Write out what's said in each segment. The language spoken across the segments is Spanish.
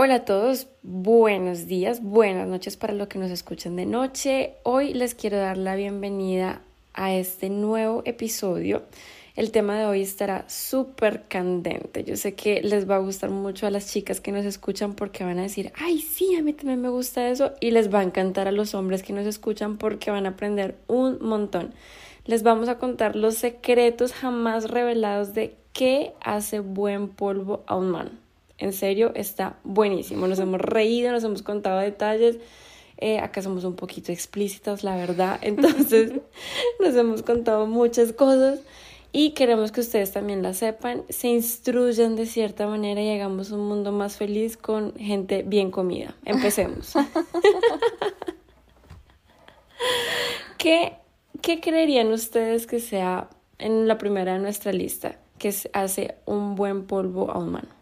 Hola a todos, buenos días, buenas noches para los que nos escuchan de noche. Hoy les quiero dar la bienvenida a este nuevo episodio. El tema de hoy estará súper candente. Yo sé que les va a gustar mucho a las chicas que nos escuchan porque van a decir, ay, sí, a mí también me gusta eso. Y les va a encantar a los hombres que nos escuchan porque van a aprender un montón. Les vamos a contar los secretos jamás revelados de qué hace buen polvo a un man. En serio, está buenísimo. Nos hemos reído, nos hemos contado detalles. Eh, acá somos un poquito explícitas, la verdad. Entonces, nos hemos contado muchas cosas y queremos que ustedes también la sepan, se instruyan de cierta manera y hagamos un mundo más feliz con gente bien comida. Empecemos. ¿Qué, ¿Qué creerían ustedes que sea en la primera de nuestra lista que hace un buen polvo a un mano?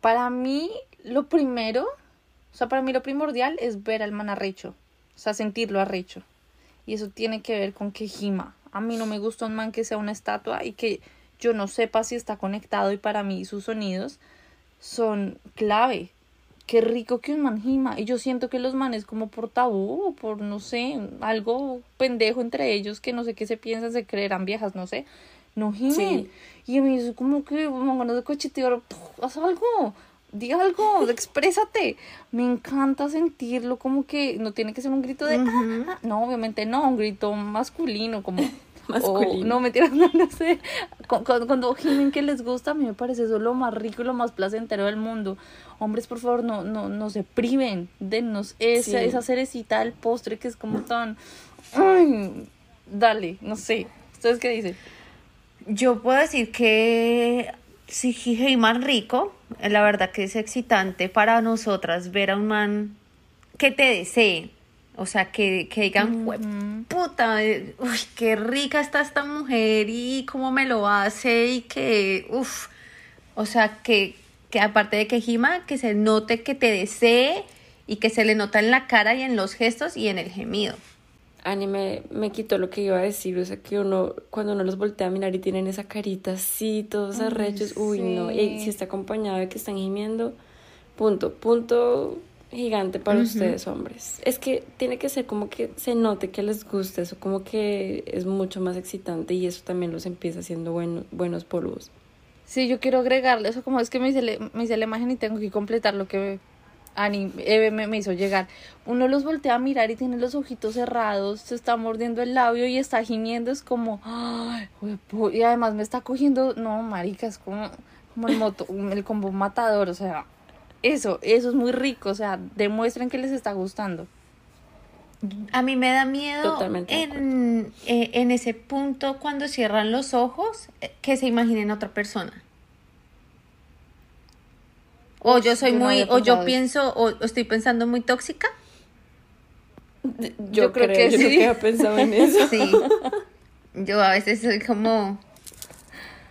Para mí, lo primero, o sea, para mí lo primordial es ver al man arrecho, o sea, sentirlo arrecho. Y eso tiene que ver con que gima. A mí no me gusta un man que sea una estatua y que yo no sepa si está conectado y para mí sus sonidos son clave. Qué rico que un man gima. Y yo siento que los manes como por tabú por, no sé, algo pendejo entre ellos que no sé qué se piensan, se creerán viejas, no sé no gimen. Y a mí es como que me ganas de cochetear, haz algo, diga algo, exprésate. Me encanta sentirlo como que no tiene que ser un grito de, ah, ah". no, obviamente no, un grito masculino, como... masculino. no, me tiras, no, no sé. Cuando, cuando gimen que les gusta, a mí me parece eso lo más rico y lo más placentero del mundo. Hombres, por favor, no, no, no se priven, denos esa, esa cerecita del postre que es como tan... Ay, dale, no sé. ¿Ustedes qué dicen? Yo puedo decir que sí, más rico, la verdad que es excitante para nosotras ver a un man que te desee. O sea, que, que digan, puta, uy, qué rica está esta mujer y cómo me lo hace y que, uff, o sea, que, que aparte de que gima, que se note que te desee y que se le nota en la cara y en los gestos y en el gemido. Ani me, quitó lo que iba a decir, o sea que uno, cuando uno los voltea a mirar y tienen esa carita así, todos arrechos, uy no, y si está acompañado de que están gimiendo, punto, punto gigante para ustedes hombres. Es que tiene que ser como que se note que les gusta, eso como que es mucho más excitante y eso también los empieza haciendo bueno, buenos polvos. Sí, yo quiero agregarle eso, como es que me hice, me hice la imagen y tengo que completar lo que Ani, Eve me, hizo llegar. Uno los voltea a mirar y tiene los ojitos cerrados, se está mordiendo el labio y está gimiendo, es como, ay, y además me está cogiendo, no, marica, es como, como el, moto, el combo matador, o sea, eso, eso es muy rico, o sea, demuestren que les está gustando. A mí me da miedo en, eh, en ese punto cuando cierran los ojos eh, que se imaginen a otra persona. O yo soy muy, o yo pienso, o estoy pensando muy tóxica. Yo, creo, que yo sí. Que he pensado en eso. Sí. Yo a veces soy como,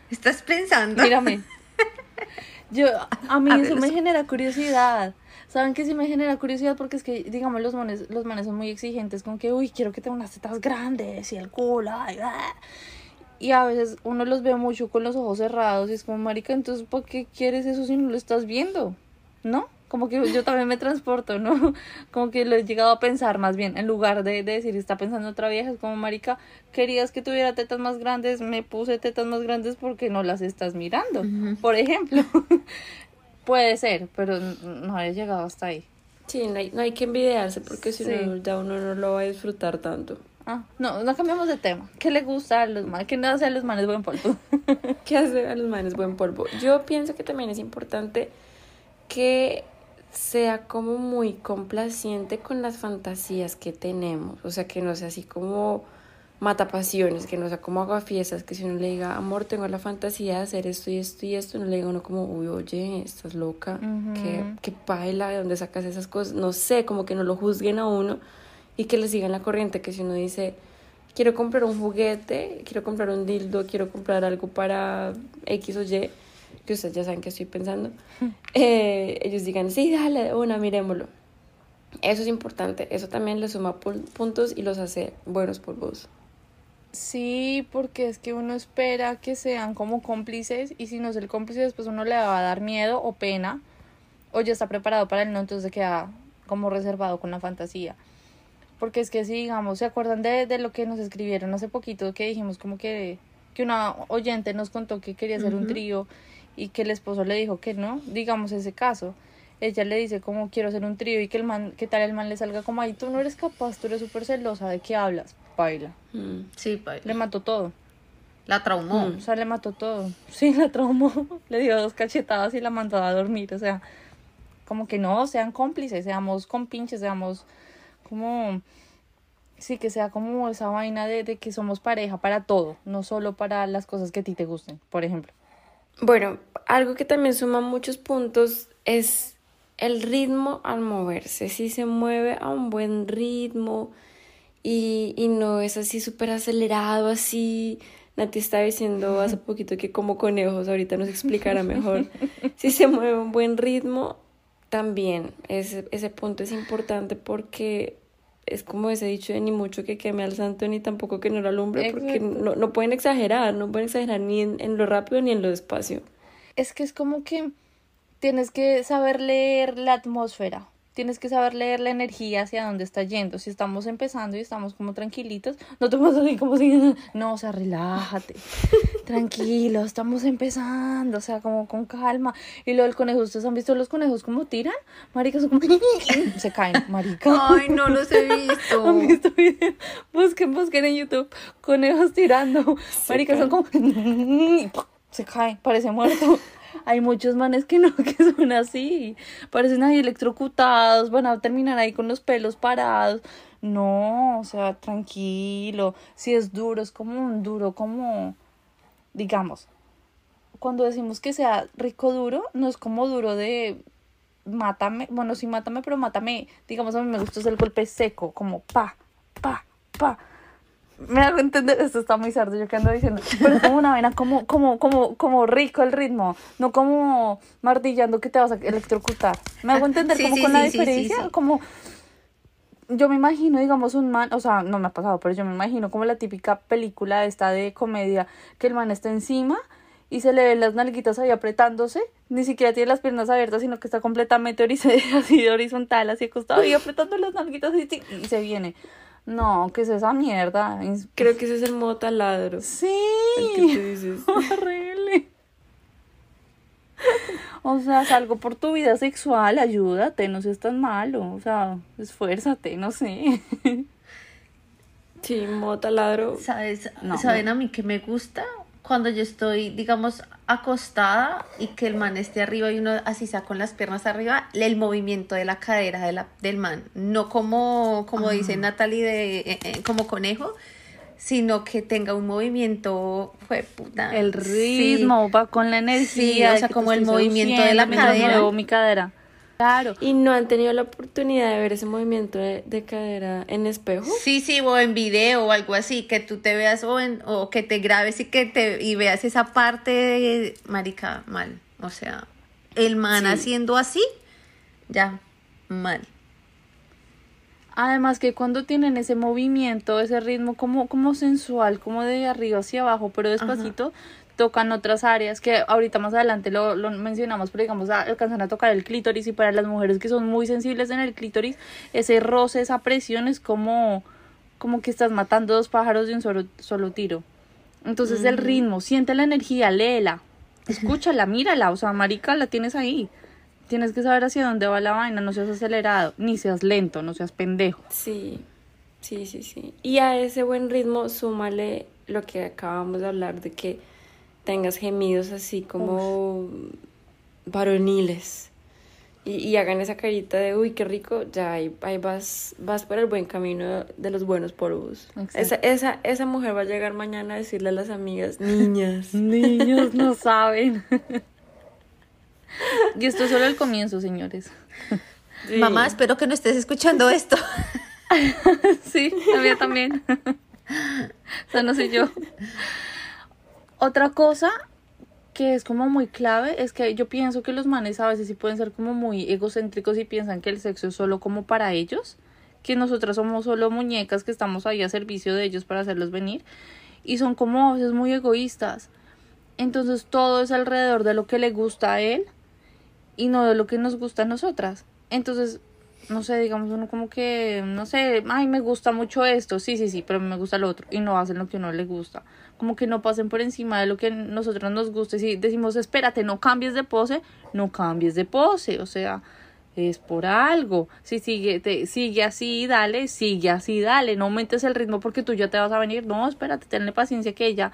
¿estás pensando? Mírame. Yo, a mí eso me genera curiosidad. ¿Saben que sí me genera curiosidad? Porque es que, digamos, los manes, los manes son muy exigentes con que, uy, quiero que tenga unas tetas grandes y el culo, ay, ah y a veces uno los ve mucho con los ojos cerrados y es como, marica, entonces, ¿por qué quieres eso si no lo estás viendo? ¿No? Como que yo también me transporto, ¿no? Como que lo he llegado a pensar más bien, en lugar de, decir, está pensando otra vieja, es como, marica, querías que tuviera tetas más grandes, me puse tetas más grandes porque no las estás mirando, por ejemplo. Puede ser, pero no he llegado hasta ahí. Sí, no hay, no hay que envidiarse porque si no, ya uno no lo va a disfrutar tanto. Ah, no, no cambiamos de tema. ¿Qué le gusta a los manes? ¿Qué hace a los manes buen polvo? ¿Qué hace a los manes buen polvo? Yo pienso que también es importante que sea como muy complaciente con las fantasías que tenemos. O sea, que no sea así como mata pasiones, que no sea como aguafiestas, que si uno le diga, amor, tengo la fantasía de hacer esto y esto y esto, no le diga uno como, uy, oye, estás loca, que qué, baila, de dónde sacas esas cosas, no sé, como que no lo juzguen a uno y que le sigan la corriente, que si uno dice, quiero comprar un juguete, quiero comprar un dildo, quiero comprar algo para X o Y, que ustedes ya saben que estoy pensando, eh, ellos digan, sí, dale, una, miremoslo. Eso es importante, eso también le suma puntos y los hace buenos por vos. Sí, porque es que uno espera que sean como cómplices y si no es el cómplice después uno le va a dar miedo o pena o ya está preparado para el no, entonces queda como reservado con la fantasía. Porque es que si digamos, ¿se acuerdan de, de lo que nos escribieron hace poquito que dijimos como que, que una oyente nos contó que quería hacer un trío y que el esposo le dijo que no? Digamos ese caso ella le dice como quiero hacer un trío y que el man, que tal el man le salga como ahí, tú no eres capaz, tú eres súper celosa, ¿de qué hablas? Baila. Mm. Sí, baila. Le mató todo. La traumó. O sea, le mató todo. Sí, la traumó. le dio dos cachetadas y la mandó a dormir. O sea, como que no, sean cómplices, seamos compinches, seamos como... Sí, que sea como esa vaina de, de que somos pareja para todo, no solo para las cosas que a ti te gusten, por ejemplo. Bueno, algo que también suma muchos puntos es el ritmo al moverse. Si se mueve a un buen ritmo y, y no es así súper acelerado, así. Nati estaba diciendo hace poquito que como conejos, ahorita nos explicará mejor. si se mueve a un buen ritmo, también ese, ese punto es importante porque es como ese dicho de ni mucho que queme al santo ni tampoco que no lo alumbre, porque no, no, pueden exagerar, no pueden exagerar ni en, en, lo rápido ni en lo despacio. Es que es como que tienes que saber leer la atmósfera, tienes que saber leer la energía hacia dónde está yendo. Si estamos empezando y estamos como tranquilitos, no te vas así como si, no, o sea, relájate, tranquilo, estamos empezando, o sea, como con calma. Y lo del conejo, ¿ustedes han visto los conejos como tiran? Maricas, como se caen, marica. Ay, no los he visto. ¿Han visto videos? Busquen, busquen en YouTube, conejos tirando. Maricas, son como, se caen, parece muerto. Hay muchos manes que no, que son así. Parecen ahí electrocutados, van a terminar ahí con los pelos parados. No, o sea, tranquilo. Si es duro, es como un duro, como, digamos, cuando decimos que sea rico duro, no es como duro de mátame, bueno, sí mátame, pero mátame, digamos, a mí me gusta el golpe seco, como pa, pa, pa me hago entender, esto está muy sardo, yo que ando diciendo, pero es como una vena, como, como, como, como rico el ritmo, no como martillando que te vas a electrocutar. Me hago entender como con la diferencia, como yo me imagino, digamos, un man, o sea, no me ha pasado, pero yo me imagino como la típica película esta de comedia, que el man está encima y se le ven las nalguitas ahí apretándose, ni siquiera tiene las piernas abiertas, sino que está completamente así de horizontal, así acostado y apretando las nalguitas y, y se viene. No, ¿qué es esa mierda? Creo que ese es el modo taladro. Sí. El que tú dices. Horrible. O sea, salgo por tu vida sexual, ayúdate, no seas tan malo. O sea, esfuérzate, no sé. Sí, modo taladro. ¿Sabes? ¿Saben a mí que me gusta? Cuando yo estoy, digamos, acostada y que el man esté arriba y uno así sea con las piernas arriba, el movimiento de la cadera de la, del man, no como, como dice Natalie, de, eh, eh, como conejo, sino que tenga un movimiento, fue puta. El ritmo, va con la energía. o sea, como el movimiento de la cadera. mi cadera. Claro. ¿Y no han tenido la oportunidad de ver ese movimiento de, cadera en espejo? Sí, sí, o en video o algo así, que tú te veas o, en, o que te grabes y que te y veas esa parte de marica mal. O sea, el man haciendo así, ya, mal. Además que cuando tienen ese movimiento, ese ritmo como, como sensual, como de arriba hacia abajo, pero despacito, tocan otras áreas que ahorita más adelante lo, lo mencionamos, pero digamos, alcanzan a tocar el clítoris y para las mujeres que son muy sensibles en el clítoris, ese roce, esa presión es como, como que estás matando dos pájaros de un solo, solo tiro. Entonces el ritmo, siente la energía, léela, escúchala, mírala, o sea, marica, la tienes ahí. Tienes que saber hacia dónde va la vaina, no seas acelerado, ni seas lento, no seas pendejo. Sí, sí, sí, sí. Y a ese buen ritmo súmale lo que acabamos de hablar de que tengas gemidos así como varoniles y, hagan esa carita de, uy, qué rico, ya ahí, vas, vas por el buen camino de los buenos polvos. Esa, esa, esa mujer va a llegar mañana a decirle a las amigas, niñas. Niños no saben. y esto es solo el comienzo, señores. Mamá, espero que no estés escuchando esto. sí, a mí también. o sea, no sé yo. Otra cosa que es como muy clave es que yo pienso que los manes a veces sí pueden ser como muy egocéntricos y piensan que el sexo es solo como para ellos, que nosotras somos solo muñecas que estamos ahí a servicio de ellos para hacerlos venir y son como a veces muy egoístas. Entonces todo es alrededor de lo que le gusta a él y no de lo que nos gusta a nosotras. Entonces, no sé, digamos uno como que, no sé, ay, me gusta mucho esto, sí, sí, sí, pero me gusta lo otro y no hacen lo que uno le gusta como que no pasen por encima de lo que nosotros nos guste. Si decimos, espérate, no cambies de pose, no cambies de pose, o sea, es por algo. Si sigue, te, sigue así, dale, sigue así, dale, no aumentes el ritmo porque tú ya te vas a venir. No, espérate, tenle paciencia que ella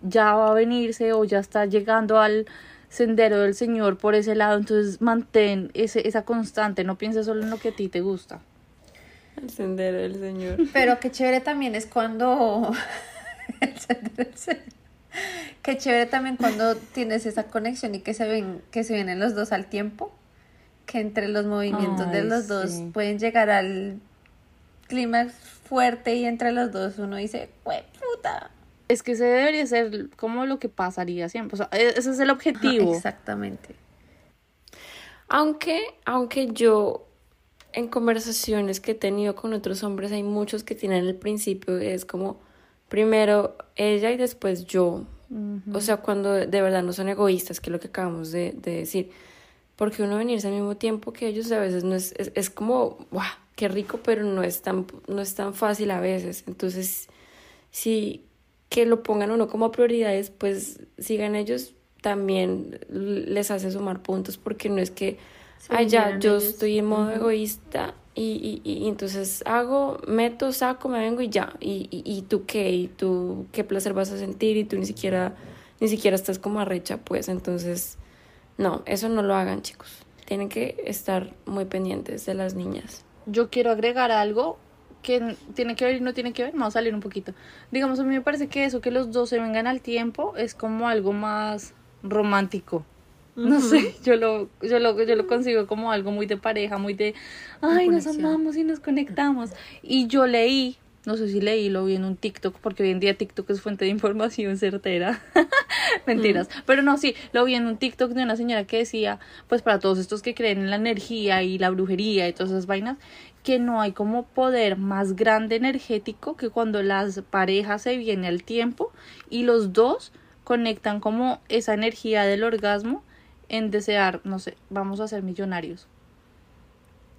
ya va a venirse o ya está llegando al sendero del Señor por ese lado. Entonces mantén ese, esa constante, no pienses solo en lo que a ti te gusta. El sendero del Señor. Pero qué chévere también es cuando Qué chévere también cuando tienes esa conexión y que se ven, que se vienen los dos al tiempo, que entre los movimientos de los dos pueden llegar al clima fuerte y entre los dos uno dice, puta! Es que ese debería ser como lo que pasaría siempre. O sea, e-, ese es el objetivo. exactamente. Aunque, aunque yo en conversaciones que he tenido con otros hombres hay muchos que tienen el principio, es como primero ella y después yo. O sea, cuando de verdad no son egoístas, que es lo que acabamos de, decir. Porque uno venirse al mismo tiempo que ellos a veces no es, es, como, ¡guau! ¡Qué rico! Pero no es, tan, no es tan fácil a veces. Entonces, si que lo pongan uno como prioridades, pues sigan ellos, también les hace sumar puntos, porque no es que, ay, ya, yo estoy en modo egoísta y, y, y, entonces hago, meto, saco, me vengo y ya. Y, y, tú qué, y tú qué placer vas a sentir y tú ni siquiera, ni siquiera estás como arrecha, pues. Entonces, no, eso no lo hagan, chicos. Tienen que estar muy pendientes de las niñas. Yo quiero agregar algo que tiene que ver y no tiene que ver, vamos a salir un poquito. Digamos, a mí me parece que eso, que los dos se vengan al tiempo, es como algo más romántico. No sé, yo lo, yo lo, yo lo consigo como algo muy de pareja, muy de, ay, nos amamos y nos conectamos. Y yo leí, no sé si leí, lo vi en un TikTok, porque hoy en día TikTok es fuente de información certera. Mentiras. Mm. Pero no, sí, lo vi en un TikTok de una señora que decía, pues para todos estos que creen en la energía y la brujería y todas esas vainas, que no hay como poder más grande energético que cuando las parejas se vienen al tiempo y los dos conectan como esa energía del orgasmo en desear, no sé, vamos a ser millonarios.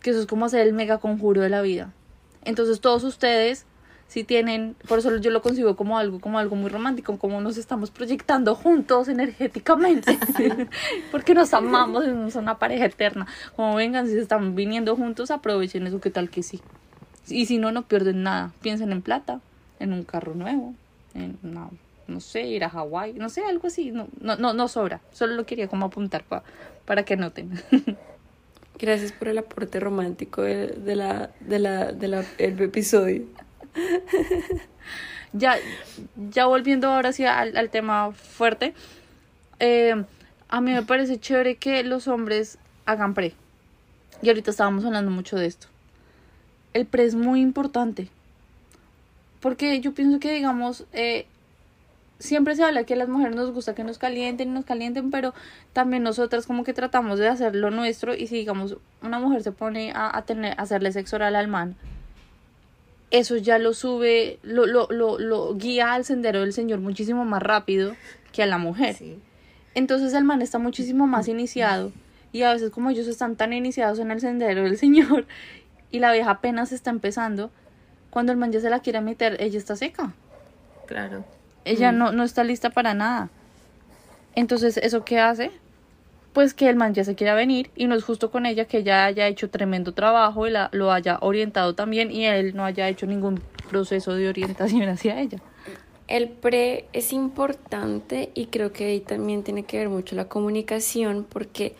Que eso es como hacer el mega conjuro de la vida. Entonces todos ustedes si tienen, por eso yo lo consigo como algo, como algo muy romántico, como nos estamos proyectando juntos energéticamente, porque nos amamos, somos una pareja eterna. Como vengan, si están viniendo juntos, aprovechen eso, que tal que sí. Y si no, no pierden nada. Piensen en plata, en un carro nuevo, en una no sé, ir a Hawái, no sé, algo así, no, no, no, no sobra, solo lo quería como apuntar para que noten. Gracias por el aporte romántico de, la, de la, de la, el episodio. ya, ya volviendo ahora sí al, al tema fuerte, eh, a mí me parece chévere que los hombres hagan pre. Y ahorita estábamos hablando mucho de esto. El pre es muy importante. Porque yo pienso que, digamos, eh, siempre se habla que a las mujeres nos gusta que nos calienten y nos calienten, pero también nosotras como que tratamos de hacer lo nuestro y si digamos una mujer se pone a, a hacerle sexo oral al man, eso ya lo sube, lo, lo, lo, lo, guía al sendero del Señor muchísimo más rápido que a la mujer. Entonces el man está muchísimo más iniciado y a veces como ellos están tan iniciados en el sendero del Señor y la vieja apenas está empezando, cuando el man ya se la quiere meter, ella está seca. Claro. Ella mm. no, no está lista para nada. Entonces, ¿eso qué hace? Pues que el man ya se quiera venir y no es justo con ella que ella haya hecho tremendo trabajo y la, lo haya orientado también y él no haya hecho ningún proceso de orientación hacia ella. El pre es importante y creo que ahí también tiene que ver mucho la comunicación porque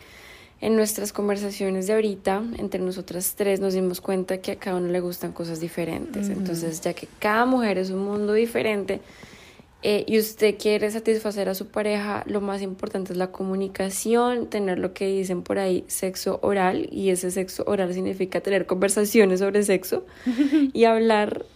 en nuestras conversaciones de ahorita, entre nosotras tres, nos dimos cuenta que a cada uno le gustan cosas diferentes. Entonces, ya que cada mujer es un mundo diferente eh, y usted quiere satisfacer a su pareja, lo más importante es la comunicación, tener lo que dicen por ahí, sexo oral, y ese sexo oral significa tener conversaciones sobre sexo y hablar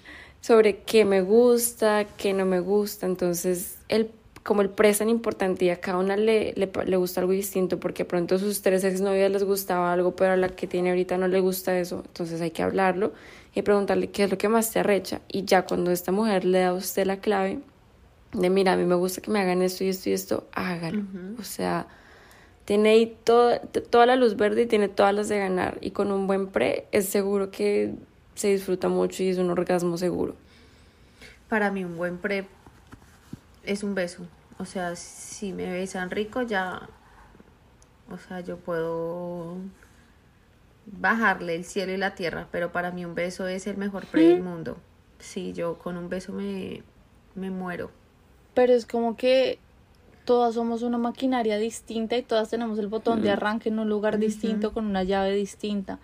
sobre qué me gusta, qué no me gusta. Entonces, el como el pre es tan importante y a cada una le, le, gusta algo distinto, porque pronto a sus tres exnovias les gustaba algo, pero a la que tiene ahorita no le gusta eso, entonces hay que hablarlo y preguntarle qué es lo que más te arrecha. Y ya cuando esta mujer le da a usted la clave de, mira, a mí me gusta que me hagan esto y esto y esto, hágalo. O sea, tiene ahí todo, toda la luz verde y tiene todas las de ganar. Y con un buen pre es seguro que se disfruta mucho y es un orgasmo seguro. Para mí un buen pre es un beso. O sea, si me besan rico ya, o sea, yo puedo bajarle el cielo y la tierra, pero para mí un beso es el mejor pre del mundo. Sí, yo con un beso me, me muero. Pero es como que todas somos una maquinaria distinta y todas tenemos el botón de arranque en un lugar distinto con una llave distinta.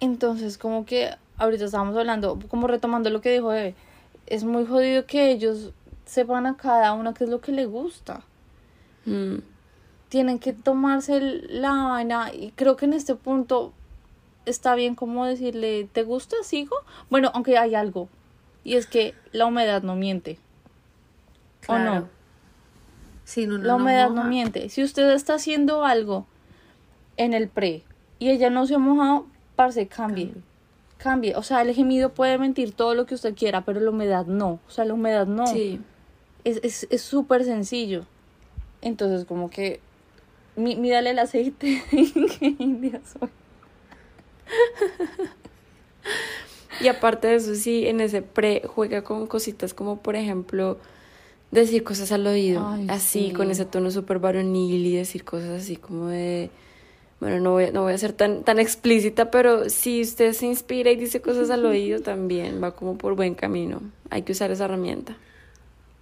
Entonces, como que ahorita estábamos hablando, como retomando lo que dijo Eve, es muy jodido que ellos sepan a cada una qué es lo que le gusta. Mm. Tienen que tomarse la vaina y creo que en este punto está bien como decirle, ¿te gusta? ¿Sigo? Bueno, aunque hay algo. Y es que la humedad no miente. ¿O no? la humedad no, miente. Si usted está haciendo algo en el pre y ella no se ha mojado, parce, cambie. cambie. O sea, el gemido puede mentir todo lo que usted quiera, pero la humedad no. O sea, la humedad no. Sí es súper es, sencillo. Entonces, como que, mírale el aceite, qué india soy. y aparte de eso, sí, en ese pre juega con cositas como, por ejemplo, decir cosas al oído, así, con ese tono súper varonil y decir cosas así como de... Bueno, no voy, no voy a ser tan, tan explícita, pero si usted se inspira y dice cosas al oído, también va como por buen camino. Hay que usar esa herramienta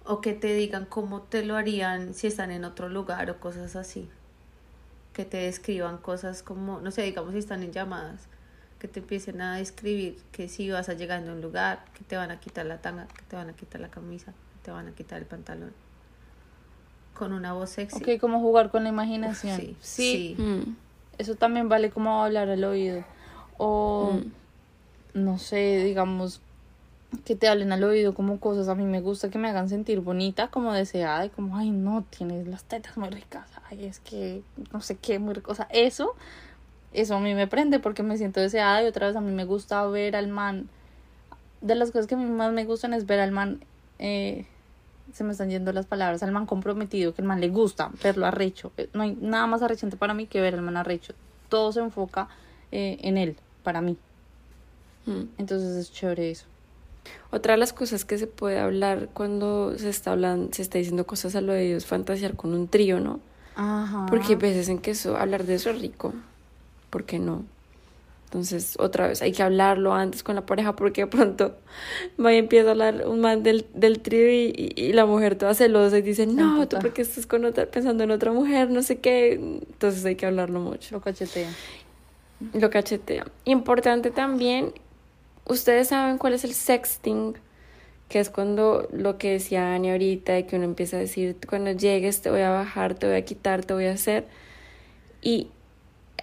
o que te digan cómo te lo harían si están en otro lugar o cosas así. Que te describan cosas como, no sé, digamos si están en llamadas, que te empiecen a describir que si vas a llegar a un lugar, que te van a quitar la tanga, que te van a quitar la camisa, que te van a quitar el pantalón. Con una voz sexy. Ok, como jugar con la imaginación. sí. sí. Mm. Eso también vale como hablar al oído. O, mm. no sé, digamos, que te hablen al oído como cosas. A mí me gusta que me hagan sentir bonita, como deseada, y como, ay, no, tienes las tetas muy ricas, ay, es que no sé qué, muy rico. O sea, eso, eso a mí me prende porque me siento deseada y otra vez a mí me gusta ver al man. De las cosas que a mí más me gustan es ver al man, eh, se me están yendo las palabras, al man comprometido, que el man le gusta verlo arrecho. Eh, no hay nada más arrechante para mí que ver al man arrecho. Todo se enfoca eh, en él, para mí. Mm. Entonces es chévere eso. Otra de las cosas que se puede hablar cuando se está hablando, se está diciendo cosas a lo de Dios, fantasear con un trío, ¿no? Ajá. Porque hay veces en que eso, hablar de eso es rico. ¿Por qué no? Entonces, otra vez, hay que hablarlo antes con la pareja porque de pronto va y empieza a hablar un man del, del trío y, y, la mujer toda celosa y dice, no, tú porque estás con otra, pensando en otra mujer, no sé qué. Entonces hay que hablarlo mucho. Lo cachetea. Lo cachetea. Importante también Ustedes saben cuál es el sexting, que es cuando lo que decía Ani ahorita, que uno empieza a decir, cuando llegues te voy a bajar, te voy a quitar, te voy a hacer. Y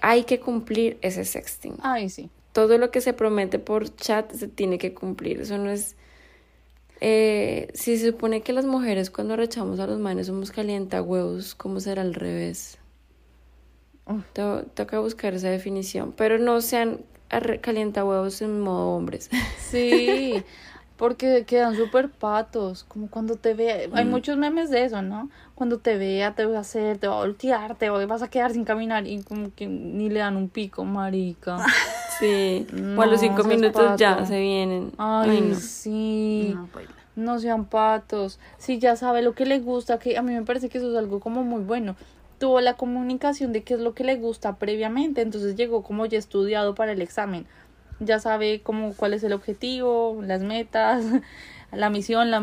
hay que cumplir ese sexting. Ay, sí. Todo lo que se promete por chat se tiene que cumplir. Eso no es... Eh, si se supone que las mujeres cuando rechamos a los manes somos calienta huevos, ¿cómo será al revés? Toca buscar esa definición. Pero no sean calienta huevos en modo hombres. Sí, porque quedan súper patos, como cuando te vea, hay mm. muchos memes de eso, ¿no? Cuando te vea, te voy a hacer, te va a voltear, te vas a quedar sin caminar y como que ni le dan un pico, marica. Sí, o a los cinco minutos ya se vienen. Ay, no. sí. No, sean patos. Sí, ya sabe lo que le gusta, que a mí me parece que eso es algo como muy bueno tuvo la comunicación de qué es lo que le gusta previamente, entonces llegó como ya estudiado para el examen. Ya sabe cómo cuál es el objetivo, las metas, la misión, la,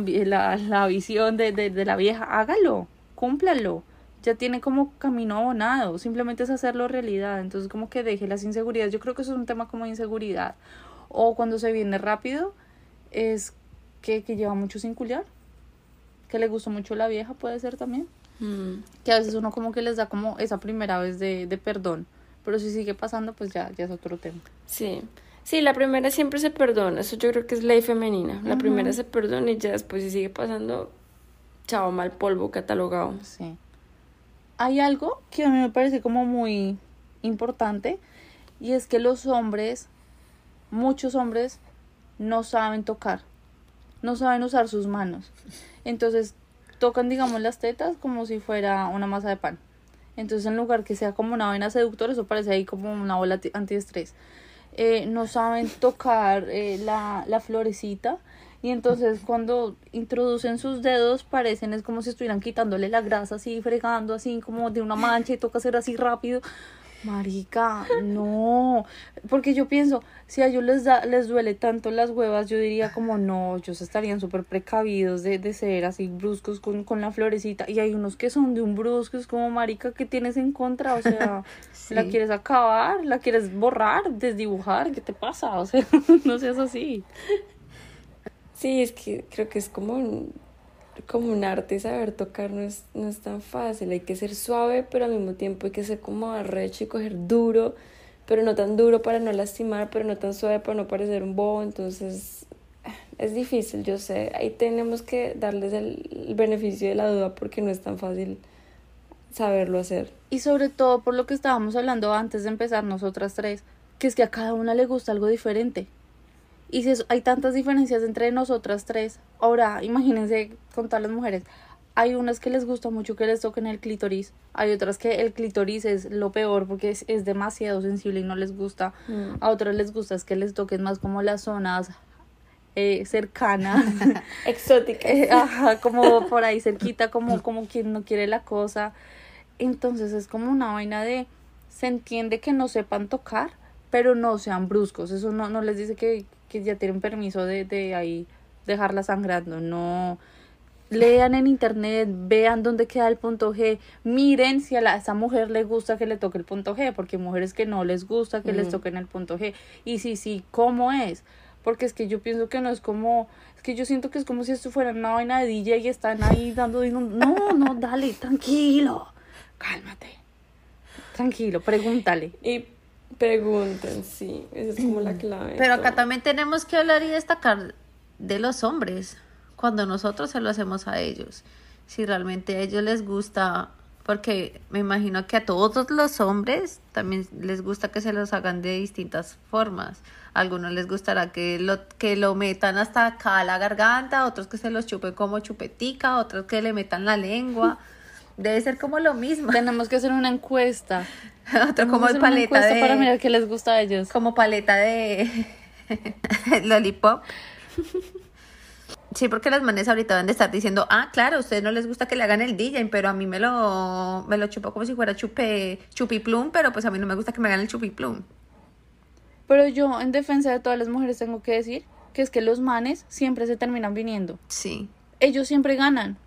la, visión de, de, la vieja. Hágalo, cúmplalo. ya tiene como camino abonado, simplemente es hacerlo realidad, entonces como que deje las inseguridades, yo creo que eso es un tema como de inseguridad, o cuando se viene rápido, es que, que lleva mucho sin culiar, que le gustó mucho la vieja, puede ser también, Mm. que a veces uno como que les da como esa primera vez de, de perdón, pero si sigue pasando, pues ya, ya es otro tema. Sí. Sí, la primera siempre se perdona, eso yo creo que es ley femenina. La primera se perdona y ya después si sigue pasando, chao, mal polvo catalogado. Sí. Hay algo que a mí me parece como muy importante y es que los hombres, muchos hombres, no saben tocar, no saben usar sus manos. Entonces tocan, digamos, las tetas como si fuera una masa de pan. Entonces en lugar que sea como una vena seductora, eso parece ahí como una bola ti- antiestrés. Eh, no saben tocar eh, la, la florecita y entonces cuando introducen sus dedos parecen es como si estuvieran quitándole la grasa así, fregando así como de una mancha y toca hacer así rápido. Marica, no, porque yo pienso, si a ellos les da, les duele tanto las huevas, yo diría como no, ellos estarían súper precavidos de, de ser así bruscos con, con la florecita, y hay unos que son de un brusco, es como marica, ¿qué tienes en contra? O sea, ¿la quieres acabar? ¿La quieres borrar? ¿Desdibujar? ¿Qué te pasa? O sea, no seas así. Sí, es que creo que es como un, como un arte saber tocar, no es, no es tan fácil. Hay que ser suave, pero al mismo tiempo hay que ser como arrecho y coger duro, pero no tan duro para no lastimar, pero no tan suave para no parecer un bobo. Entonces, es difícil, yo sé. Ahí tenemos que darles el, el beneficio de la duda porque no es tan fácil saberlo hacer. Y sobre todo por lo que estábamos hablando antes de empezar nosotras tres, que es que a cada una le gusta algo diferente. Y si hay tantas diferencias entre nosotras tres, ahora imagínense con todas las mujeres, hay unas que les gusta mucho que les toquen el clítoris, hay otras que el clítoris es lo peor porque es, es demasiado sensible y no les gusta, Mm. a otras les gusta es que les toquen más como las zonas eh, cercanas. Exótica. Eh, ajá, como por ahí cerquita, como, como quien no quiere la cosa. Entonces es como una vaina de, se entiende que no sepan tocar, pero no sean bruscos. Eso no, no les dice que, que ya tienen permiso de, de ahí dejarla sangrando. No. Lean en internet, vean dónde queda el punto G, miren si a, la, a esa mujer le gusta que le toque el punto G, porque hay mujeres que no les gusta que les toquen el punto G. Y sí, sí, ¿cómo es? Porque es que yo pienso que no es como, es que yo siento que es como si esto fuera una vaina de DJ y están ahí dando, no, no, no, dale, tranquilo, cálmate, tranquilo, pregúntale. Y pregunten, sí, esa es como la clave. Pero acá también tenemos que hablar y destacar de los hombres, cuando nosotros se lo hacemos a ellos. Si realmente a ellos les gusta, porque me imagino que a todos los hombres también les gusta que se los hagan de distintas formas. A algunos les gustará que lo, que lo metan hasta acá a la garganta, otros que se los chupen como chupetica, otros que le metan la lengua. Debe ser como lo mismo. Tenemos que hacer una encuesta. Otro como hacer una paleta encuesta de... para mirar qué les gusta a ellos. como paleta de lollipop. Sí, porque las manes ahorita van de estar diciendo, ah, claro, a ustedes no les gusta que le hagan el DJ, pero a mí me lo, me lo chupo como si fuera chupe, chupiplum, pero pues a mí no me gusta que me hagan el chupiplum. Pero yo, en defensa de todas las mujeres, tengo que decir que es que los manes siempre se terminan viniendo. Sí. ellos siempre ganan.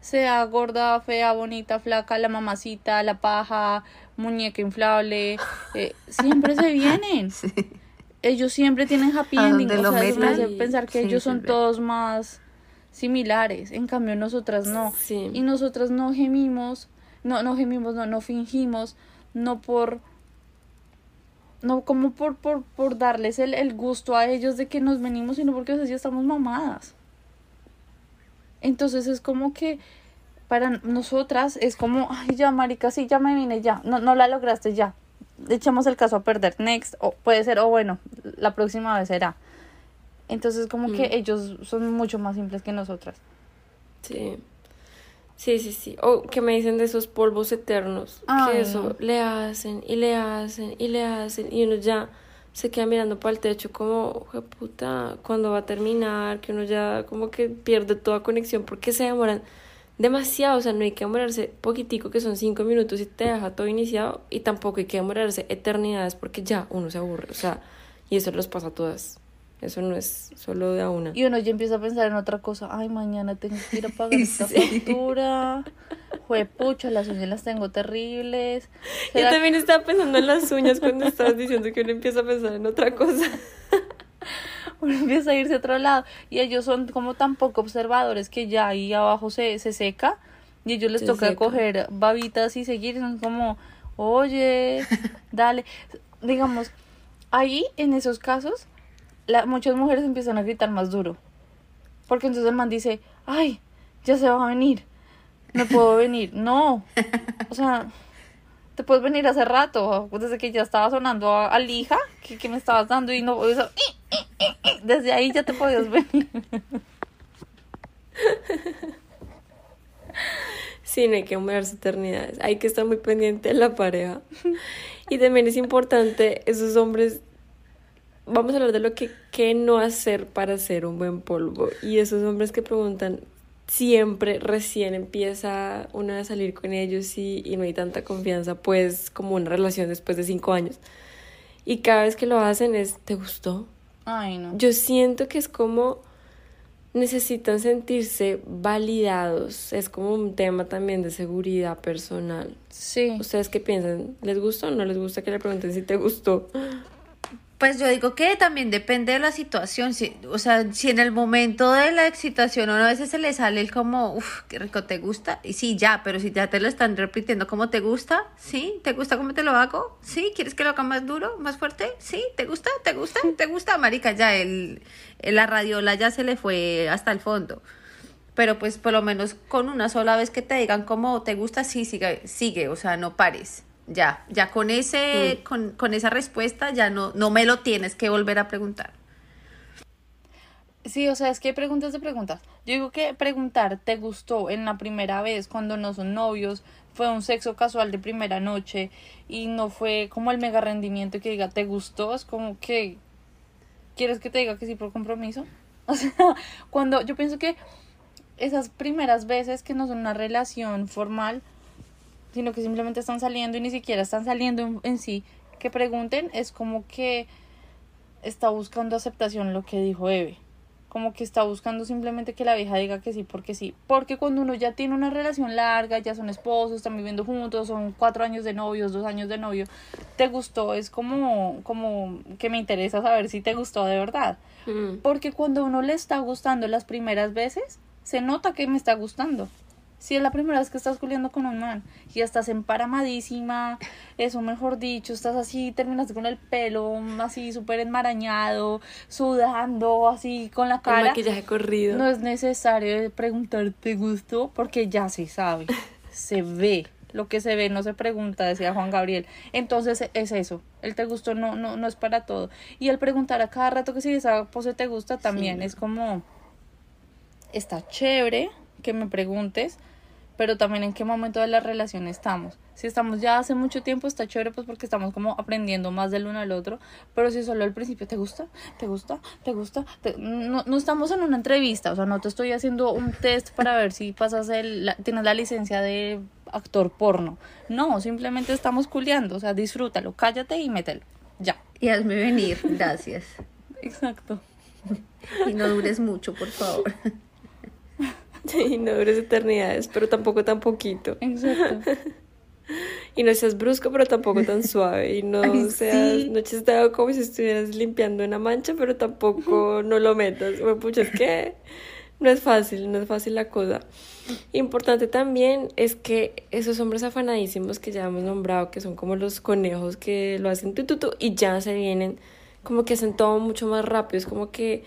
Sea gorda, fea, bonita, flaca, la mamacita, la paja, muñeca inflable, eh, siempre se vienen. Sí. Ellos siempre tienen happy ending. O sea, eso me hace pensar que Sí, ellos son todos más similares. En cambio, nosotras no. Sí. Y nosotras no gemimos, no, no gemimos, no, no fingimos, no por no como por, por, por darles el, el gusto a ellos de que nos venimos, sino porque a veces ya estamos mamadas. Entonces es como que para nosotras es como, ay, ya, marica, sí, ya me vine, ya, no, no la lograste, ya. Echamos el caso a perder, next, o puede ser, o bueno, la próxima vez será. Entonces como que Mm. ellos son mucho más simples que nosotras. Sí. Sí, sí, sí. O que me dicen de esos polvos eternos. Ay, que eso le hacen y le hacen y le hacen. Y uno ya se queda mirando para el techo como, "Jue puta, ¿cuándo va a terminar? Que uno ya como que pierde toda conexión porque se demoran demasiado. O sea, no hay que demorarse poquitico, que son cinco minutos y te deja todo iniciado. Y tampoco hay que demorarse eternidades porque ya uno se aburre. O sea, y eso les pasa a todas. Eso no es solo de a una. Y uno ya empieza a pensar en otra cosa. Ay, mañana tengo que ir a pagar esta factura. Juepucha, las uñas las tengo terribles. Yo ¿Será- también estaba pensando en las uñas cuando estabas diciendo que uno empieza a pensar en otra cosa. uno empieza a irse a otro lado. Y ellos son como tan poco observadores que ya ahí abajo se, se seca. Y ellos les Se toca seca. coger babitas y seguir. Son como, oye, dale. Digamos, ahí en esos casos, la, muchas mujeres empiezan a gritar más duro. Porque entonces el man dice, ay, ya se va a venir. No puedo venir. No. O sea, te puedes venir hace rato, desde que ya estaba sonando a, a lija que, me estabas dando y no, eso, desde ahí ya te podías venir. Sí, no hay que humorarse eternidades. Hay que estar muy pendiente de la pareja. Y también es importante, esos hombres, vamos a hablar de lo que, qué no hacer para ser un buen polvo. Y esos hombres que preguntan, siempre recién empieza uno a salir con ellos y, y no hay tanta confianza, pues como una relación después de cinco años. Y cada vez que lo hacen es, ¿te gustó? Ay, no. Yo siento que es como necesitan sentirse validados. Es como un tema también de seguridad personal. Sí. ¿Ustedes qué piensan? ¿Les gusta o no les gusta que le pregunten si te gustó? Pues yo digo que también depende de la situación, si, o sea, si en el momento de la excitación a veces se le sale el como, uff, qué rico te gusta, y sí, ya, pero si ya te lo están repitiendo como te gusta, sí, te gusta cómo te lo hago, sí, quieres que lo haga más duro, más fuerte, sí, te gusta, te gusta, te gusta, marica, ya el- la radiola ya se le fue hasta el fondo. Pero pues por lo menos con una sola vez que te digan como te gusta, sí, sigue, sigue, o sea, no pares. Ya, ya con ese, con, con esa respuesta ya no, no me lo tienes que volver a preguntar. Sí, o sea, es que hay preguntas de preguntas. Yo digo que preguntar, ¿te gustó en la primera vez cuando no son novios? Fue un sexo casual de primera noche y no fue como el mega rendimiento que diga, ¿te gustó? Es como que, ¿quieres que te diga que sí por compromiso? O sea, cuando yo pienso que esas primeras veces que no son una relación formal, sino que simplemente están saliendo y ni siquiera están saliendo en, en sí, que pregunten, es como que está buscando aceptación lo que dijo Eve. Como que está buscando simplemente que la vieja diga que sí porque sí. Porque cuando uno ya tiene una relación larga, ya son esposos, están viviendo juntos, son cuatro años de novios, dos años de novio, te gustó, es como, como que me interesa saber si te gustó de verdad. Mm. Porque cuando uno le está gustando las primeras veces, se nota que me está gustando. Si es la primera vez que estás culiando con un man y ya estás emparamadísima, eso mejor dicho, estás así, terminaste con el pelo así súper enmarañado, sudando, así con la El cara. maquillaje corrido. No es necesario preguntar, ¿te gustó? Porque ya se sabe, se ve. Lo que se ve no se pregunta, decía Juan Gabriel. Entonces es eso. El te gustó no, no, no es para todo. Y el preguntar a cada rato que si esa pose te gusta también es como, está chévere que me preguntes, pero también en qué momento de la relación estamos. Si estamos ya hace mucho tiempo, está chévere pues porque estamos como aprendiendo más del uno al otro, pero si solo al principio te gusta, te gusta, te gusta, te- No, no estamos en una entrevista, o sea, no te estoy haciendo un test para ver si pasas el, la- tienes la licencia de actor porno. No, simplemente estamos culeando, o sea, disfrútalo, cállate y mételo. Ya. Y hazme venir, gracias. Exacto. Y no dures mucho, por favor. Y no dures eternidades, pero tampoco tan poquito. Exacto. Y no seas brusco, pero tampoco tan suave. Y no Ay, seas, sí. no eches dedo como si estuvieras limpiando una mancha, pero tampoco no lo metas. Bueno, pucha, es que no es fácil, no es fácil la cosa. Importante también es que esos hombres afanadísimos que ya hemos nombrado, que son como los conejos que lo hacen tu, tu, tu, y ya se vienen, como que hacen todo mucho más rápido. Es como que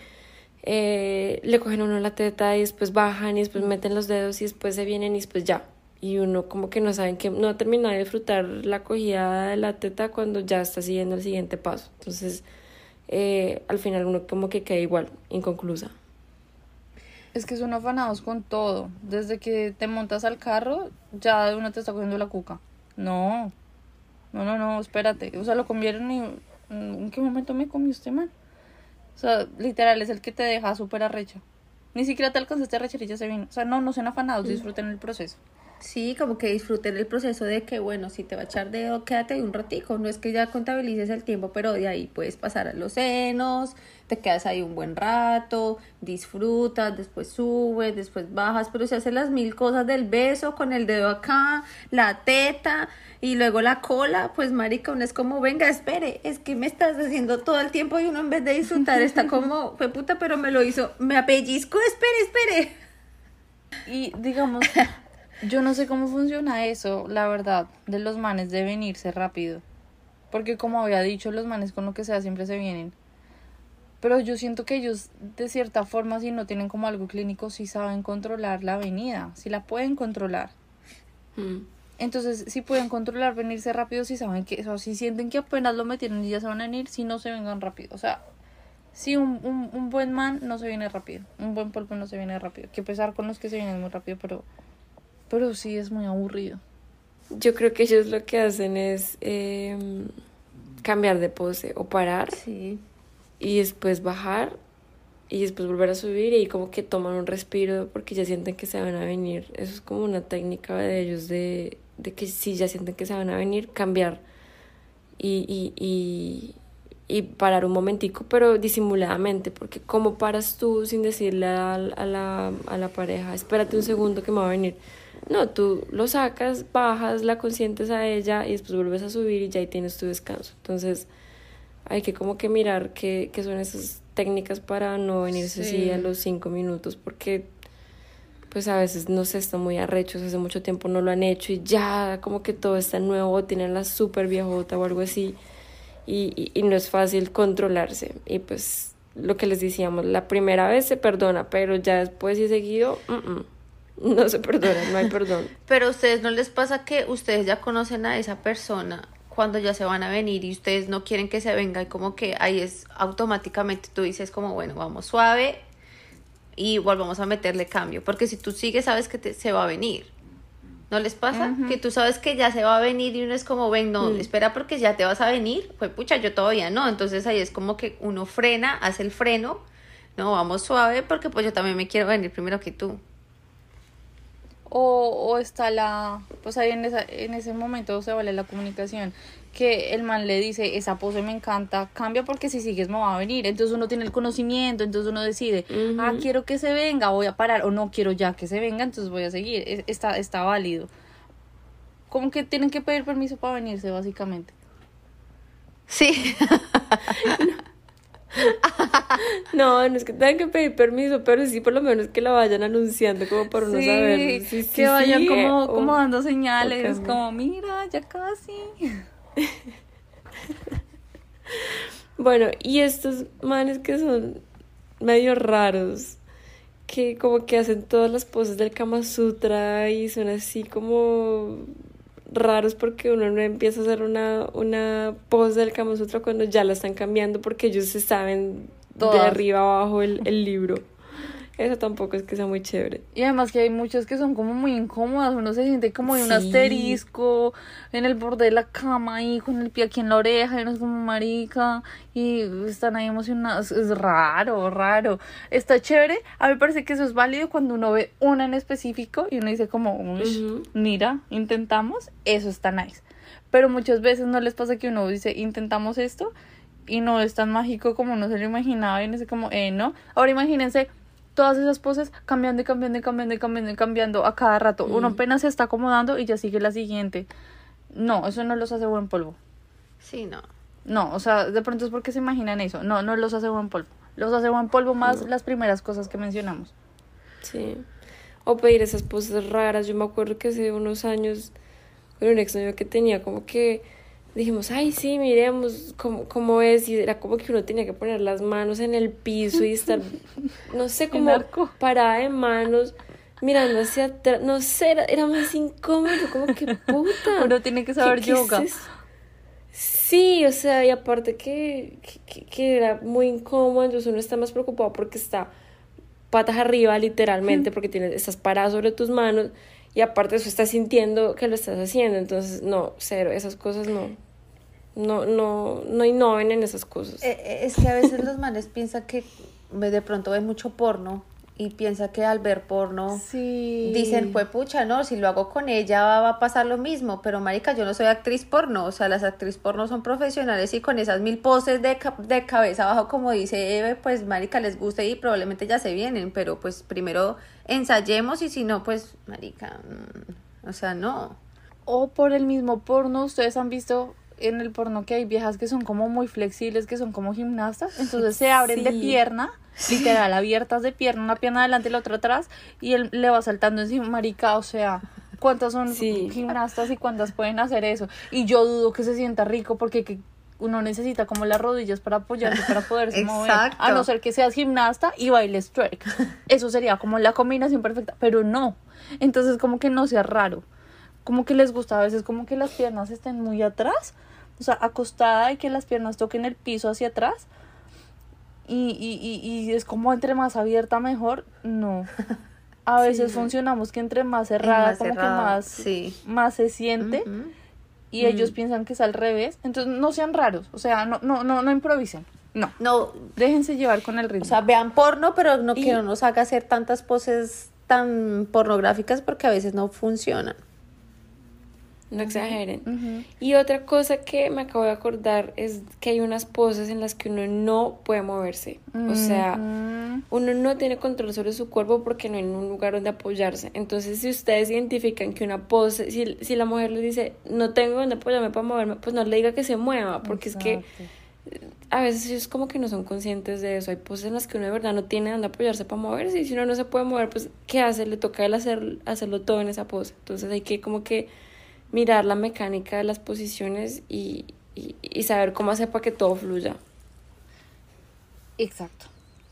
eh, le cogen uno la teta y después bajan y después meten los dedos y después se vienen y después ya. Y uno como que no saben que no ha terminado de disfrutar la cogida de la teta cuando ya está siguiendo el siguiente paso. Entonces, eh, al final uno como que queda igual, inconclusa. Es que son afanados con todo. Desde que te montas al carro, ya uno te está cogiendo la cuca. No. No, no, no, espérate. O sea, lo comieron y... ¿En qué momento me comió usted, man? O sea, literal, es el que te deja súper arrecha. Ni siquiera te alcanzaste a arrechar y ya se vino. O sea, no, no sean afanados, disfruten el proceso. Sí, como que disfruten el proceso de que, bueno, si te va a echar dedo, quédate un ratico. No es que ya contabilices el tiempo, pero de ahí puedes pasar a los senos, te quedas ahí un buen rato, disfrutas, después subes, después bajas, pero se hacen las mil cosas del beso con el dedo acá, la teta y luego la cola, pues marica, uno es como, venga, espere, es que me estás haciendo todo el tiempo y uno en vez de disfrutar está como, fue puta, pero me lo hizo, me apellizco, espere, espere. Y digamos, yo no sé cómo funciona eso, la verdad, de los manes de venirse rápido. Porque como había dicho, los manes con lo que sea siempre se vienen. Pero yo siento que ellos, de cierta forma, si no tienen como algo clínico, sí saben controlar la venida, sí la pueden controlar. Mm. Entonces, si pueden controlar venirse rápido, si saben que, o sea, si sienten que apenas lo metieron y ya se van a venir, si no se vengan rápido. O sea, si un, un, un buen man no se viene rápido, un buen polvo no se viene rápido. Que pesar con los que se vienen muy rápido, pero, pero sí es muy aburrido. Yo creo que ellos lo que hacen es em, cambiar de pose o parar Sí. Y después bajar y después volver a subir y como que toman un respiro porque ya sienten que se van a venir. Eso es como una técnica de ellos de, de que si ya sienten que se van a venir, cambiar y, y, y, y parar un momentico, pero disimuladamente, porque ¿cómo paras tú sin decirle a, a, la, a la pareja, espérate un segundo que me va a venir? No, tú lo sacas, bajas, la consientes a ella y después vuelves a subir y ya ahí tienes tu descanso. Entonces hay que como que mirar qué, qué son esas técnicas para no venirse así Sí. a los cinco minutos, porque pues a veces no sé, están muy arrechos, hace mucho tiempo no lo han hecho y ya como que todo está nuevo, tienen la súper viejota o algo así y, y, y no es fácil controlarse. Y pues lo que les decíamos, la primera vez se perdona, pero ya después y seguido, mm, mm, no se perdona, no hay perdón. Pero a ustedes no les pasa que ustedes ya conocen a esa persona cuando ya se van a venir y ustedes no quieren que se venga y como que ahí es automáticamente tú dices como bueno, vamos suave y volvamos a meterle cambio, porque si tú sigues sabes que te- se va a venir. ¿No les pasa? Que tú sabes que ya se va a venir y uno es como, ven, no, espera porque ya te vas a venir. Pues pucha, yo todavía no. Entonces ahí es como que uno frena, hace el freno. No, vamos suave porque pues yo también me quiero venir primero que tú. O, o está la, pues ahí en, esa, en ese momento se vale la comunicación, que el man le dice, esa pose me encanta, cambia porque si sigues me va a venir. Entonces uno tiene el conocimiento, entonces uno decide, ah, quiero que se venga, voy a parar, o no quiero ya que se venga, entonces voy a seguir. Es- Está, está válido. Como que tienen que pedir permiso para venirse, básicamente. Sí. No, no es que tengan que pedir permiso, pero sí por lo menos que lo vayan anunciando como para uno Sí, saber. Sí, sí, que vayan como, eh, como o- dando señales, como, mira, ya casi. Bueno, y estos manes que son medio raros, que como que hacen todas las poses del Kama Sutra y son así como raros porque uno no empieza a hacer una, una pose del Kama Sutra cuando ya la están cambiando porque ellos se saben de arriba abajo el, el libro. Eso tampoco es que sea muy chévere. Y además que hay muchas que son como muy incómodas, uno se siente como en un Sí. asterisco en el borde de la cama ahí con el pie aquí en la oreja y uno es como marica y están ahí emocionados, es raro, raro. Está chévere, a mí me parece que eso es válido cuando uno ve una en específico y uno dice como, "Ush, Ujú. mira, intentamos, eso está nice. Pero muchas veces no les pasa que uno dice, intentamos esto y no es tan mágico como uno se lo imaginaba y uno dice como, eh, no. Ahora imagínense todas esas poses cambiando y cambiando y cambiando y cambiando y cambiando a cada rato. Uno apenas se está acomodando y ya sigue la siguiente. No, eso no los hace buen polvo. Sí, no. No, o sea, de pronto es porque se imaginan eso. No, no los hace buen polvo. Los hace buen polvo más las primeras cosas que mencionamos. Sí. O pedir esas poses raras. Yo me acuerdo que hace unos años con un exnovio que tenía como que dijimos, ay, sí, miremos cómo, cómo es. Y era como que uno tenía que poner las manos en el piso y estar, no sé, como parada de manos, mirando hacia atrás. No sé, era, era más incómodo. Como que puta. Uno tiene que saber ¿qué- qué es yoga. Sí, o sea, y aparte que, que, que era muy incómodo, entonces uno está más preocupado porque está patas arriba, literalmente, porque tienes, estás parado sobre tus manos y aparte eso estás sintiendo que lo estás haciendo, entonces no, cero, esas cosas no. No, no, no innoven en esas cosas. Eh, eh, Es que a veces los manes piensan que de pronto ven mucho porno y piensa que al ver porno Sí. dicen, pues pucha, no, si lo hago con ella va a pasar lo mismo, pero marica, yo no soy actriz porno, o sea, las actrices porno son profesionales y con esas mil poses de, de cabeza abajo, como dice Eve, pues marica, les gusta y probablemente ya se vienen, pero pues primero ensayemos y si no, pues marica, mm, o sea, no. O por el mismo porno, ustedes han visto en el porno que hay viejas que son como muy flexibles, que son como gimnastas, entonces se abren de Sí. pierna, literal, abiertas de pierna, una pierna adelante y la otra atrás, y él le va saltando encima, marica, o sea, ¿cuántas son Sí. gimnastas y cuántas pueden hacer eso? Y yo dudo que se sienta rico porque que uno necesita como las rodillas para apoyarse, para poderse mover, a no ser que seas gimnasta y bailes twerk. Eso sería como la combinación perfecta, pero no. Entonces como que no sea raro. Como que les gusta a veces como que las piernas estén muy atrás, o sea, acostada y que las piernas toquen el piso hacia atrás. Y, y, y, y es como entre más abierta mejor, no. A veces funcionamos que entre más cerrada, más como cerrada, que más, sí. más se siente. Y ellos piensan que es al revés. Entonces no sean raros, o sea, no, no, no, no improvisen. No. No, Déjense llevar con el ritmo. o sea, vean porno, pero no Y- que no nos haga hacer tantas poses tan pornográficas porque a veces no funcionan. No exageren. Y otra cosa que me acabo de acordar es que hay unas poses en las que uno no puede moverse. O sea, uno no tiene control sobre su cuerpo porque no hay un lugar donde apoyarse. Entonces, si ustedes identifican que una pose, si, si la mujer les dice, no tengo donde apoyarme para moverme, pues no le diga que se mueva, porque es que Exacto. a veces es como que no son conscientes de eso. Hay poses en las que uno de verdad no tiene donde apoyarse para moverse y si uno no se puede mover, pues ¿qué hace? Le toca a él hacer, hacerlo todo en esa pose. Entonces hay que como que mirar la mecánica de las posiciones y, y, saber cómo hacer para que todo fluya. Exacto.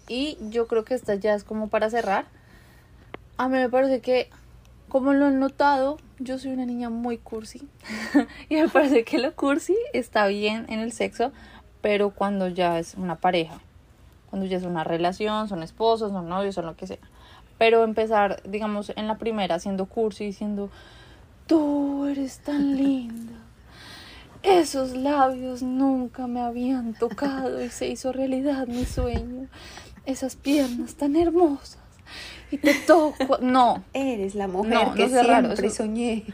Y yo creo que esta ya es como para cerrar. A mí me parece que, como lo han notado, yo soy una niña muy cursi. y me parece que lo cursi está bien en el sexo, pero cuando ya es una pareja, cuando ya es una relación, son esposos, son novios, son lo que sea. Pero empezar, digamos, en la primera siendo cursi, diciendo, tú eres tan linda. Esos labios nunca me habían tocado y se hizo realidad mi sueño. Esas piernas tan hermosas. Y te toco. No, Eres la mujer No, no que raro, siempre eso- soñé.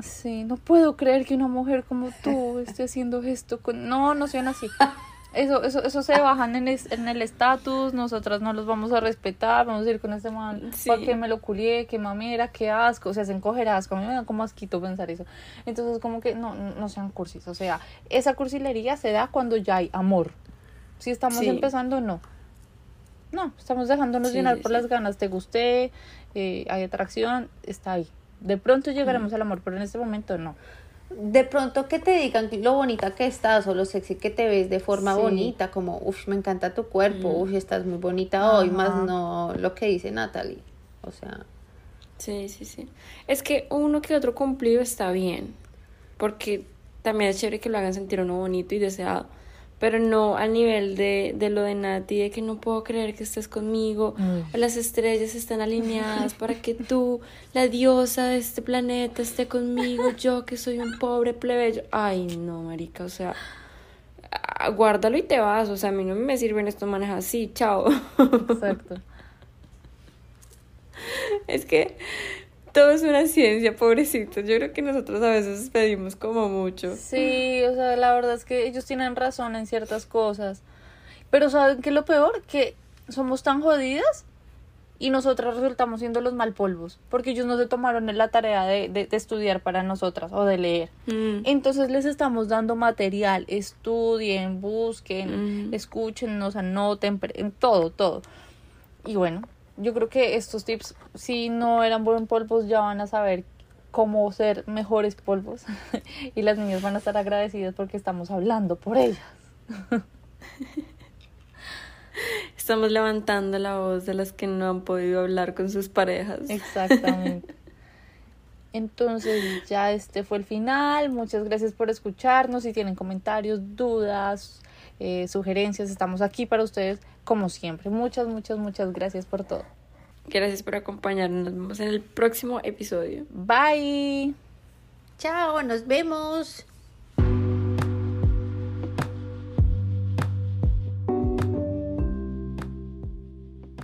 sí, no puedo creer que una mujer como tú esté haciendo esto con. No, no sean así. Eso, eso, eso se bajan en, es- en el estatus, nosotras no los vamos a respetar, vamos a ir con este man, Sí. ¿para qué me lo culié? ¿Qué mamera? ¿Qué asco? O sea, se encoger asco, a mí me da como asquito pensar eso. Entonces, como que no, no sean cursis, o sea, esa cursilería se da cuando ya hay amor. Si estamos Sí. empezando, no. No, estamos dejándonos Sí, llenar por las ganas, te gusté, eh, hay atracción, está ahí. De pronto llegaremos al amor, pero en este momento no. De pronto que te digan lo bonita que estás o lo sexy que te ves de forma Sí. bonita, como, uff, me encanta tu cuerpo, uff, estás muy bonita hoy, más no lo que dice Natalie. O sea, Sí, sí, sí. Es que uno que otro cumplido está bien, porque también es chévere que lo hagan sentir uno bonito y deseado, pero no al nivel de, de lo de Nati, de que no puedo creer que estés conmigo, o las estrellas están alineadas para que tú, la diosa de este planeta, esté conmigo, yo que soy un pobre plebeyo. Ay, no, marica, o sea, guárdalo y te vas, o sea, a mí no me sirven estos manes así, chao. Exacto. Es que todo es una ciencia, pobrecitos. Yo creo que nosotros a veces pedimos como mucho. Sí, o sea, la verdad es que ellos tienen razón en ciertas cosas. Pero ¿saben qué es lo peor? Que somos tan jodidas y nosotras resultamos siendo los malpolvos. Porque ellos no se tomaron la tarea de, de- de estudiar para nosotras o de leer. Mm. Entonces les estamos dando material, estudien, busquen, Mm. escuchen, nos anoten, todo, todo. Y bueno, yo creo que estos tips, si no eran buen polvos, ya van a saber cómo ser mejores polvos. y las niñas van a estar agradecidas porque estamos hablando por ellas. Estamos levantando la voz de las que no han podido hablar con sus parejas. Exactamente. Entonces ya este fue el final. Muchas gracias por escucharnos. Si tienen comentarios, dudas, eh, sugerencias, estamos aquí para ustedes como siempre. Muchas, muchas, muchas gracias por todo. Gracias por acompañarnos. Nos vemos en el próximo episodio. Bye. chao, nos vemos.